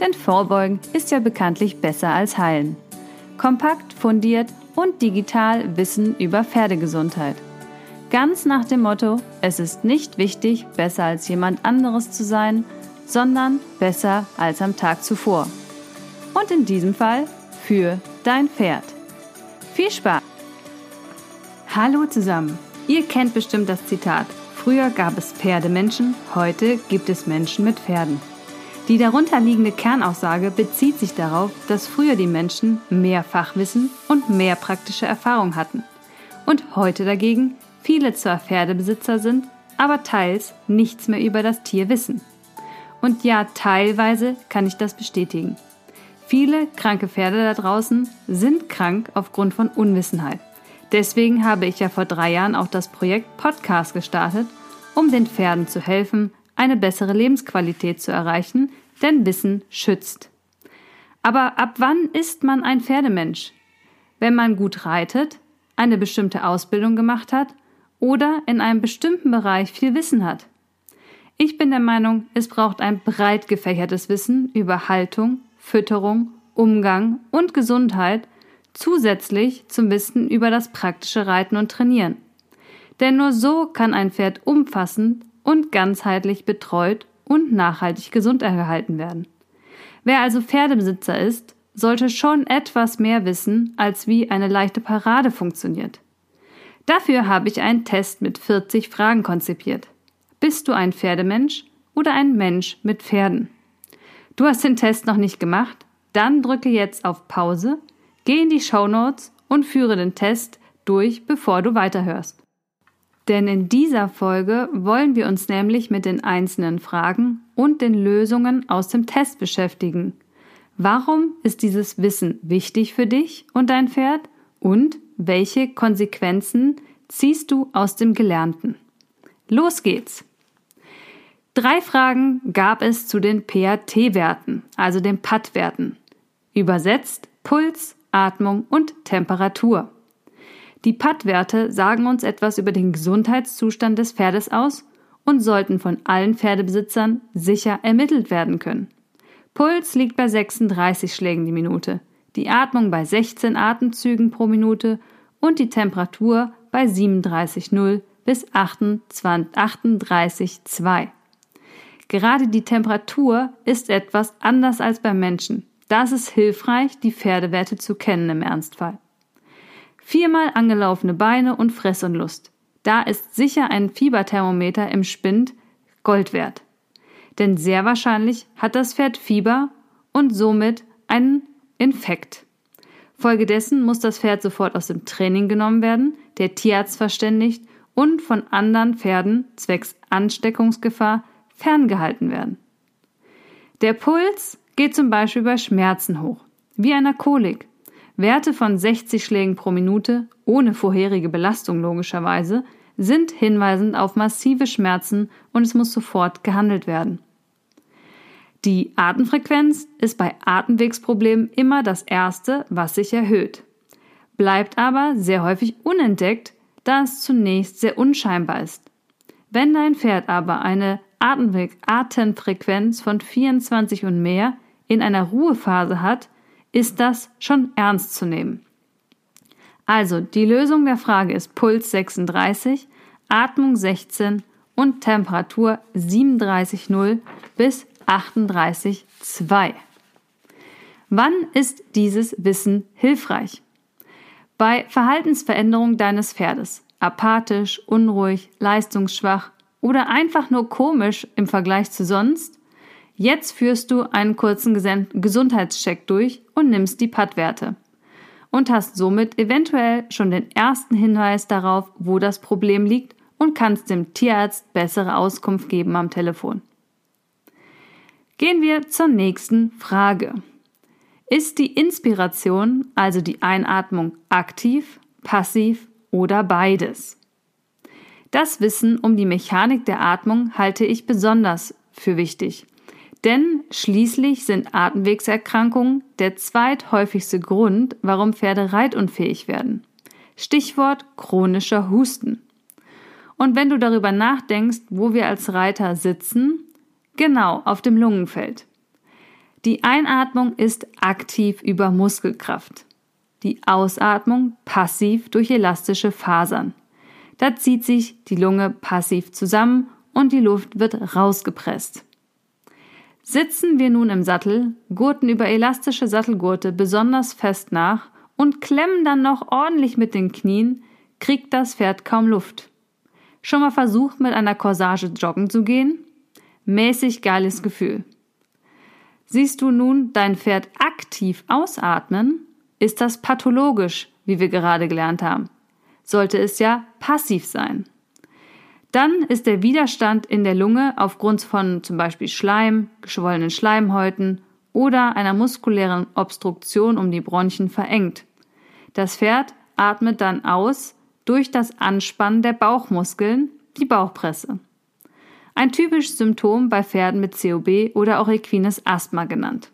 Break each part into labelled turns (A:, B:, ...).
A: Denn Vorbeugen ist ja bekanntlich besser als Heilen. Kompakt, fundiert und digital Wissen über Pferdegesundheit. Ganz nach dem Motto, es ist nicht wichtig, besser als jemand anderes zu sein, sondern besser als am Tag zuvor. Und in diesem Fall für dein Pferd. Viel Spaß! Hallo zusammen! Ihr kennt bestimmt das Zitat. Früher gab es Pferdemenschen, heute gibt es Menschen mit Pferden. Die darunterliegende Kernaussage bezieht sich darauf, dass früher die Menschen mehr Fachwissen und mehr praktische Erfahrung hatten. Und heute dagegen viele zwar Pferdebesitzer sind, aber teils nichts mehr über das Tier wissen. Und ja, teilweise kann ich das bestätigen. Viele kranke Pferde da draußen sind krank aufgrund von Unwissenheit. Deswegen habe ich ja vor drei Jahren auch das Projekt Podcast gestartet, um den Pferden zu helfen, eine bessere Lebensqualität zu erreichen, denn Wissen schützt. Aber ab wann ist man ein Pferdemensch? Wenn man gut reitet, eine bestimmte Ausbildung gemacht hat oder in einem bestimmten Bereich viel Wissen hat. Ich bin der Meinung, es braucht ein breit gefächertes Wissen über Haltung, Fütterung, Umgang und Gesundheit zusätzlich zum Wissen über das praktische Reiten und Trainieren. Denn nur so kann ein Pferd umfassend und ganzheitlich betreut und nachhaltig gesund erhalten werden. Wer also Pferdebesitzer ist, sollte schon etwas mehr wissen, als wie eine leichte Parade funktioniert. Dafür habe ich einen Test mit 40 Fragen konzipiert. Bist du ein Pferdemensch oder ein Mensch mit Pferden? Du hast den Test noch nicht gemacht? Dann drücke jetzt auf Pause, geh in die Show Notes und führe den Test durch, bevor du weiterhörst. Denn in dieser Folge wollen wir uns nämlich mit den einzelnen Fragen und den Lösungen aus dem Test beschäftigen. Warum ist dieses Wissen wichtig für dich und dein Pferd? Und welche Konsequenzen ziehst du aus dem Gelernten? Los geht's! Drei Fragen gab es zu den PAT-Werten, also den PAT-Werten. Übersetzt Puls, Atmung und Temperatur. Die PAT-Werte sagen uns etwas über den Gesundheitszustand des Pferdes aus und sollten von allen Pferdebesitzern sicher ermittelt werden können. Puls liegt bei 36 Schlägen die Minute, die Atmung bei 16 Atemzügen pro Minute und die Temperatur bei 37,0 bis 38,2. Gerade die Temperatur ist etwas anders als beim Menschen. Da ist hilfreich, die Pferdewerte zu kennen im Ernstfall. Viermal angelaufene Beine und Fressunlust. Da ist sicher ein Fieberthermometer im Spind Gold wert. Denn sehr wahrscheinlich hat das Pferd Fieber und somit einen Infekt. Folgedessen muss das Pferd sofort aus dem Training genommen werden, der Tierarzt verständigt und von anderen Pferden zwecks Ansteckungsgefahr ferngehalten werden. Der Puls geht zum Beispiel bei Schmerzen hoch, wie einer Kolik. Werte von 60 Schlägen pro Minute, ohne vorherige Belastung logischerweise, sind hinweisend auf massive Schmerzen und es muss sofort gehandelt werden. Die Atemfrequenz ist bei Atemwegsproblemen immer das Erste, was sich erhöht, bleibt aber sehr häufig unentdeckt, da es zunächst sehr unscheinbar ist. Wenn dein Pferd aber eine Atemfrequenz von 24 und mehr in einer Ruhephase hat, ist das schon ernst zu nehmen. Also, die Lösung der Frage ist Puls 36, Atmung 16 und Temperatur 37,0 bis 38,2. Wann ist dieses Wissen hilfreich? Bei Verhaltensveränderung deines Pferdes, apathisch, unruhig, leistungsschwach, oder einfach nur komisch im Vergleich zu sonst? Jetzt führst du einen kurzen Gesundheitscheck durch und nimmst die Pattwerte und hast somit eventuell schon den ersten Hinweis darauf, wo das Problem liegt und kannst dem Tierarzt bessere Auskunft geben am Telefon. Gehen wir zur nächsten Frage. Ist die Inspiration, also die Einatmung, aktiv, passiv oder beides? Das Wissen um die Mechanik der Atmung halte ich besonders für wichtig. Denn schließlich sind Atemwegserkrankungen der zweithäufigste Grund, warum Pferde reitunfähig werden. Stichwort chronischer Husten. Und wenn du darüber nachdenkst, wo wir als Reiter sitzen, genau auf dem Lungenfeld. Die Einatmung ist aktiv über Muskelkraft. Die Ausatmung passiv durch elastische Fasern. Da zieht sich die Lunge passiv zusammen und die Luft wird rausgepresst. Sitzen wir nun im Sattel, gurten über elastische Sattelgurte besonders fest nach und klemmen dann noch ordentlich mit den Knien, kriegt das Pferd kaum Luft. Schon mal versucht, mit einer Corsage joggen zu gehen? Mäßig geiles Gefühl. Siehst du nun dein Pferd aktiv ausatmen, ist das pathologisch, wie wir gerade gelernt haben sollte es ja passiv sein. Dann ist der Widerstand in der Lunge aufgrund von zum Beispiel Schleim, geschwollenen Schleimhäuten oder einer muskulären Obstruktion um die Bronchien verengt. Das Pferd atmet dann aus durch das Anspannen der Bauchmuskeln, die Bauchpresse. Ein typisches Symptom bei Pferden mit COB oder auch equines Asthma genannt.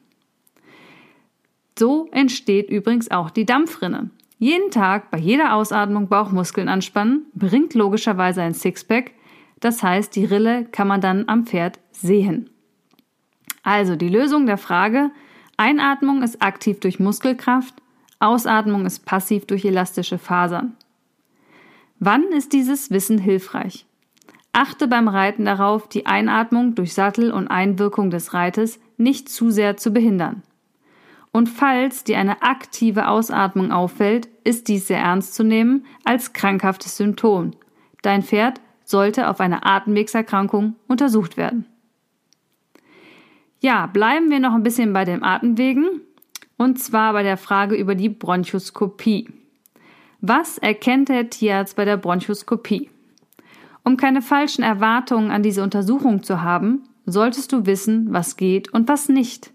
A: So entsteht übrigens auch die Dampfrinne. Jeden Tag bei jeder Ausatmung Bauchmuskeln anspannen bringt logischerweise ein Sixpack, das heißt, die Rille kann man dann am Pferd sehen. Also die Lösung der Frage, Einatmung ist aktiv durch Muskelkraft, Ausatmung ist passiv durch elastische Fasern. Wann ist dieses Wissen hilfreich? Achte beim Reiten darauf, die Einatmung durch Sattel und Einwirkung des Reites nicht zu sehr zu behindern. Und falls dir eine aktive Ausatmung auffällt, ist dies sehr ernst zu nehmen als krankhaftes Symptom. Dein Pferd sollte auf eine Atemwegserkrankung untersucht werden. Ja, bleiben wir noch ein bisschen bei den Atemwegen und zwar bei der Frage über die Bronchoskopie. Was erkennt der Tierarzt bei der Bronchoskopie? Um keine falschen Erwartungen an diese Untersuchung zu haben, solltest du wissen, was geht und was nicht.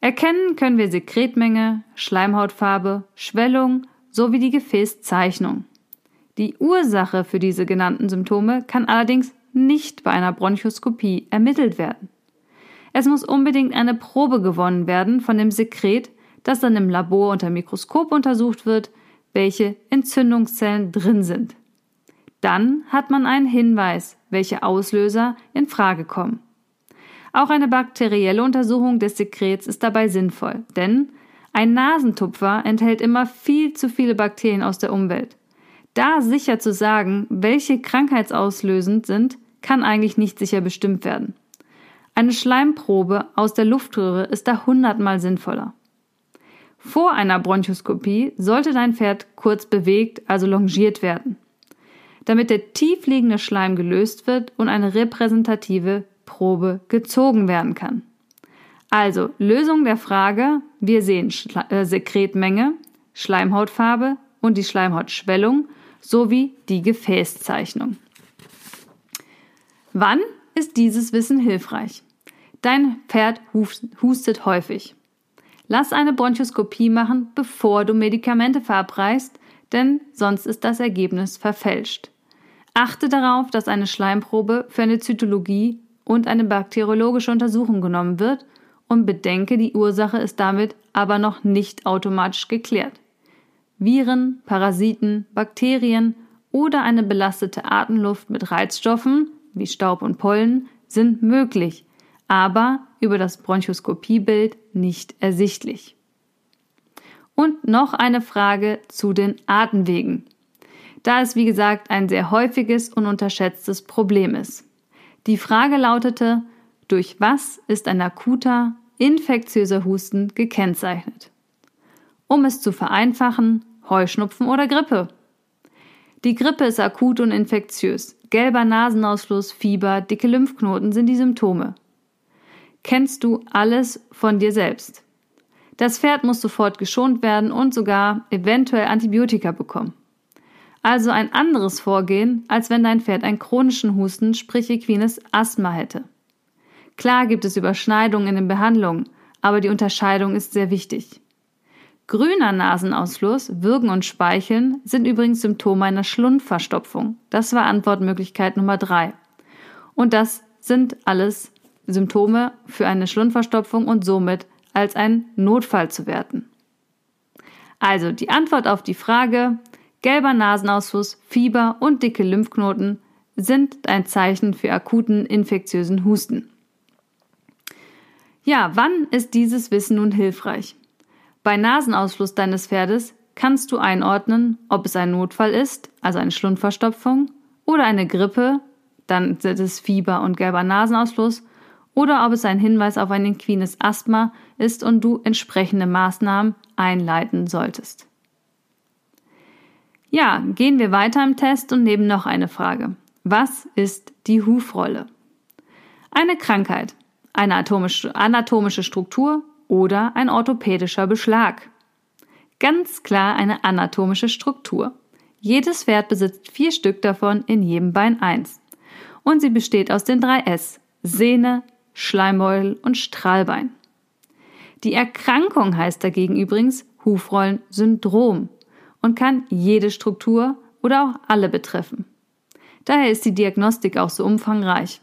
A: Erkennen können wir Sekretmenge, Schleimhautfarbe, Schwellung sowie die Gefäßzeichnung. Die Ursache für diese genannten Symptome kann allerdings nicht bei einer Bronchoskopie ermittelt werden. Es muss unbedingt eine Probe gewonnen werden von dem Sekret, das dann im Labor unter Mikroskop untersucht wird, welche Entzündungszellen drin sind. Dann hat man einen Hinweis, welche Auslöser in Frage kommen. Auch eine bakterielle Untersuchung des Sekrets ist dabei sinnvoll, denn ein Nasentupfer enthält immer viel zu viele Bakterien aus der Umwelt. Da sicher zu sagen, welche krankheitsauslösend sind, kann eigentlich nicht sicher bestimmt werden. Eine Schleimprobe aus der Luftröhre ist da hundertmal sinnvoller. Vor einer Bronchoskopie sollte dein Pferd kurz bewegt, also longiert werden, damit der tiefliegende Schleim gelöst wird und eine repräsentative Probe gezogen werden kann. Also Lösung der Frage, wir sehen Schla äh, Sekretmenge, Schleimhautfarbe und die Schleimhautschwellung sowie die Gefäßzeichnung. Wann ist dieses Wissen hilfreich? Dein Pferd hustet häufig. Lass eine Bronchoskopie machen, bevor du Medikamente verabreichst, denn sonst ist das Ergebnis verfälscht. Achte darauf, dass eine Schleimprobe für eine Zytologie und eine bakteriologische Untersuchung genommen wird und bedenke, die Ursache ist damit aber noch nicht automatisch geklärt. Viren, Parasiten, Bakterien oder eine belastete Atemluft mit Reizstoffen wie Staub und Pollen sind möglich, aber über das Bronchoskopiebild nicht ersichtlich. Und noch eine Frage zu den Atemwegen, da es wie gesagt ein sehr häufiges und unterschätztes Problem ist. Die Frage lautete, durch was ist ein akuter, infektiöser Husten gekennzeichnet? Um es zu vereinfachen, Heuschnupfen oder Grippe. Die Grippe ist akut und infektiös. Gelber Nasenausfluss, Fieber, dicke Lymphknoten sind die Symptome. Kennst du alles von dir selbst? Das Pferd muss sofort geschont werden und sogar eventuell Antibiotika bekommen. Also ein anderes Vorgehen, als wenn dein Pferd einen chronischen Husten, sprich equines Asthma hätte. Klar gibt es Überschneidungen in den Behandlungen, aber die Unterscheidung ist sehr wichtig. Grüner Nasenausfluss, Würgen und Speicheln sind übrigens Symptome einer Schlundverstopfung. Das war Antwortmöglichkeit Nummer drei. Und das sind alles Symptome für eine Schlundverstopfung und somit als ein Notfall zu werten. Also die Antwort auf die Frage gelber Nasenausfluss, Fieber und dicke Lymphknoten sind ein Zeichen für akuten infektiösen Husten. Ja, wann ist dieses Wissen nun hilfreich? Bei Nasenausfluss deines Pferdes kannst du einordnen, ob es ein Notfall ist, also eine Schlundverstopfung, oder eine Grippe, dann sind es Fieber und gelber Nasenausfluss, oder ob es ein Hinweis auf ein inquines Asthma ist und du entsprechende Maßnahmen einleiten solltest. Ja, gehen wir weiter im Test und nehmen noch eine Frage. Was ist die Hufrolle? Eine Krankheit, eine atomische, anatomische Struktur oder ein orthopädischer Beschlag. Ganz klar eine anatomische Struktur. Jedes Pferd besitzt vier Stück davon in jedem Bein eins. Und sie besteht aus den drei S: Sehne, Schleimbeutel und Strahlbein. Die Erkrankung heißt dagegen übrigens Hufrollensyndrom und kann jede Struktur oder auch alle betreffen. Daher ist die Diagnostik auch so umfangreich.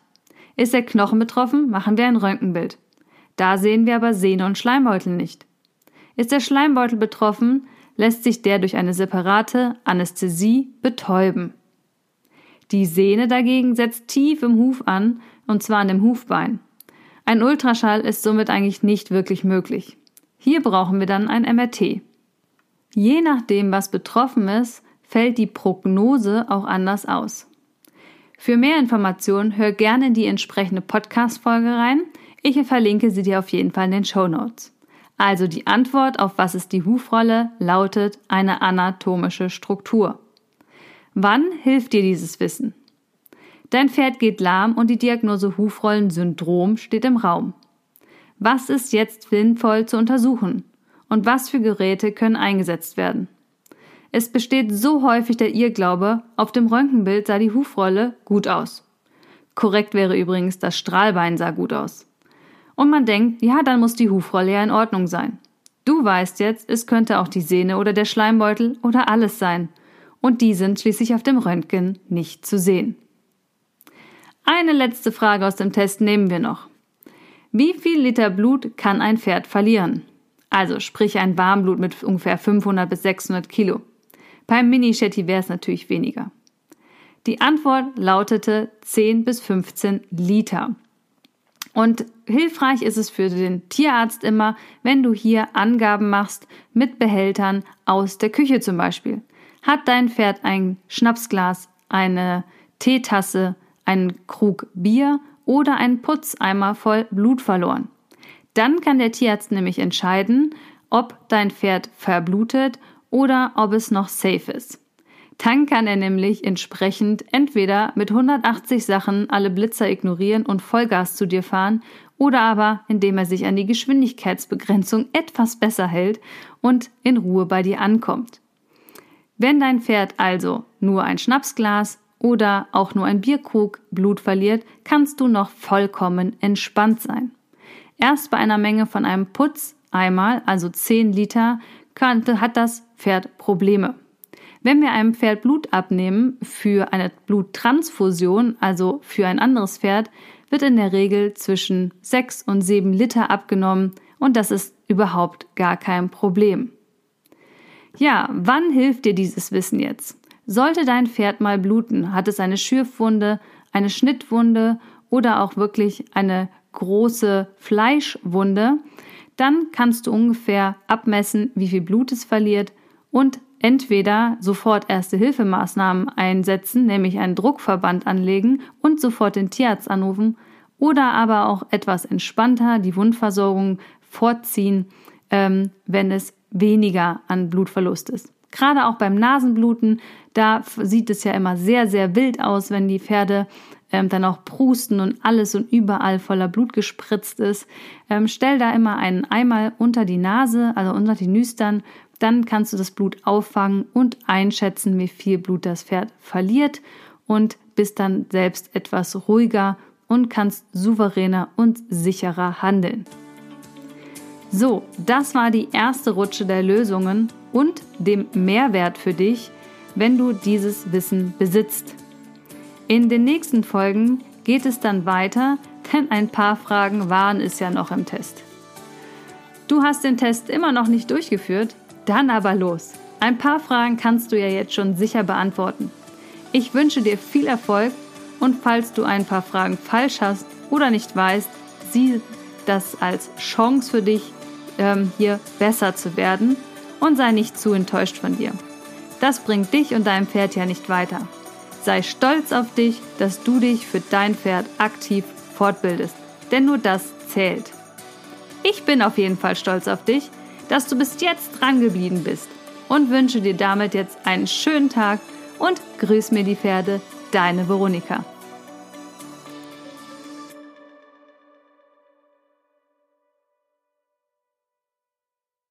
A: Ist der Knochen betroffen, machen wir ein Röntgenbild. Da sehen wir aber Sehne und Schleimbeutel nicht. Ist der Schleimbeutel betroffen, lässt sich der durch eine separate Anästhesie betäuben. Die Sehne dagegen setzt tief im Huf an, und zwar an dem Hufbein. Ein Ultraschall ist somit eigentlich nicht wirklich möglich. Hier brauchen wir dann ein MRT. Je nachdem, was betroffen ist, fällt die Prognose auch anders aus. Für mehr Informationen hör gerne in die entsprechende Podcast-Folge rein. Ich verlinke sie dir auf jeden Fall in den Show Notes. Also die Antwort auf was ist die Hufrolle lautet eine anatomische Struktur. Wann hilft dir dieses Wissen? Dein Pferd geht lahm und die Diagnose Hufrollensyndrom steht im Raum. Was ist jetzt sinnvoll zu untersuchen? Und was für Geräte können eingesetzt werden? Es besteht so häufig der Irrglaube, auf dem Röntgenbild sah die Hufrolle gut aus. Korrekt wäre übrigens, das Strahlbein sah gut aus. Und man denkt, ja, dann muss die Hufrolle ja in Ordnung sein. Du weißt jetzt, es könnte auch die Sehne oder der Schleimbeutel oder alles sein. Und die sind schließlich auf dem Röntgen nicht zu sehen. Eine letzte Frage aus dem Test nehmen wir noch. Wie viel Liter Blut kann ein Pferd verlieren? Also sprich ein Warmblut mit ungefähr 500 bis 600 Kilo. Beim Mini-Shetty wäre es natürlich weniger. Die Antwort lautete 10 bis 15 Liter. Und hilfreich ist es für den Tierarzt immer, wenn du hier Angaben machst mit Behältern aus der Küche zum Beispiel. Hat dein Pferd ein Schnapsglas, eine Teetasse, einen Krug Bier oder einen Putzeimer voll Blut verloren? Dann kann der Tierarzt nämlich entscheiden, ob dein Pferd verblutet oder ob es noch safe ist. Dann kann er nämlich entsprechend entweder mit 180 Sachen alle Blitzer ignorieren und Vollgas zu dir fahren oder aber indem er sich an die Geschwindigkeitsbegrenzung etwas besser hält und in Ruhe bei dir ankommt. Wenn dein Pferd also nur ein Schnapsglas oder auch nur ein Bierkrug Blut verliert, kannst du noch vollkommen entspannt sein. Erst bei einer Menge von einem Putz einmal, also 10 Liter, hat das Pferd Probleme. Wenn wir einem Pferd Blut abnehmen für eine Bluttransfusion, also für ein anderes Pferd, wird in der Regel zwischen 6 und 7 Liter abgenommen und das ist überhaupt gar kein Problem. Ja, wann hilft dir dieses Wissen jetzt? Sollte dein Pferd mal bluten, hat es eine Schürfwunde, eine Schnittwunde oder auch wirklich eine große Fleischwunde, dann kannst du ungefähr abmessen, wie viel Blut es verliert und entweder sofort Erste-Hilfemaßnahmen einsetzen, nämlich einen Druckverband anlegen und sofort den Tierarzt anrufen oder aber auch etwas entspannter die Wundversorgung vorziehen, ähm, wenn es weniger an Blutverlust ist. Gerade auch beim Nasenbluten, da sieht es ja immer sehr, sehr wild aus, wenn die Pferde ähm, dann auch prusten und alles und überall voller Blut gespritzt ist. Ähm, stell da immer einen Eimer unter die Nase, also unter die Nüstern, dann kannst du das Blut auffangen und einschätzen, wie viel Blut das Pferd verliert und bist dann selbst etwas ruhiger und kannst souveräner und sicherer handeln. So, das war die erste Rutsche der Lösungen und dem Mehrwert für dich, wenn du dieses Wissen besitzt. In den nächsten Folgen geht es dann weiter, denn ein paar Fragen waren es ja noch im Test. Du hast den Test immer noch nicht durchgeführt? Dann aber los. Ein paar Fragen kannst du ja jetzt schon sicher beantworten. Ich wünsche dir viel Erfolg und falls du ein paar Fragen falsch hast oder nicht weißt, sieh das als Chance für dich, ähm, hier besser zu werden und sei nicht zu enttäuscht von dir. Das bringt dich und dein Pferd ja nicht weiter. Sei stolz auf dich, dass du dich für dein Pferd aktiv fortbildest, denn nur das zählt. Ich bin auf jeden Fall stolz auf dich, dass du bis jetzt dran geblieben bist und wünsche dir damit jetzt einen schönen Tag und grüß mir die Pferde, deine Veronika.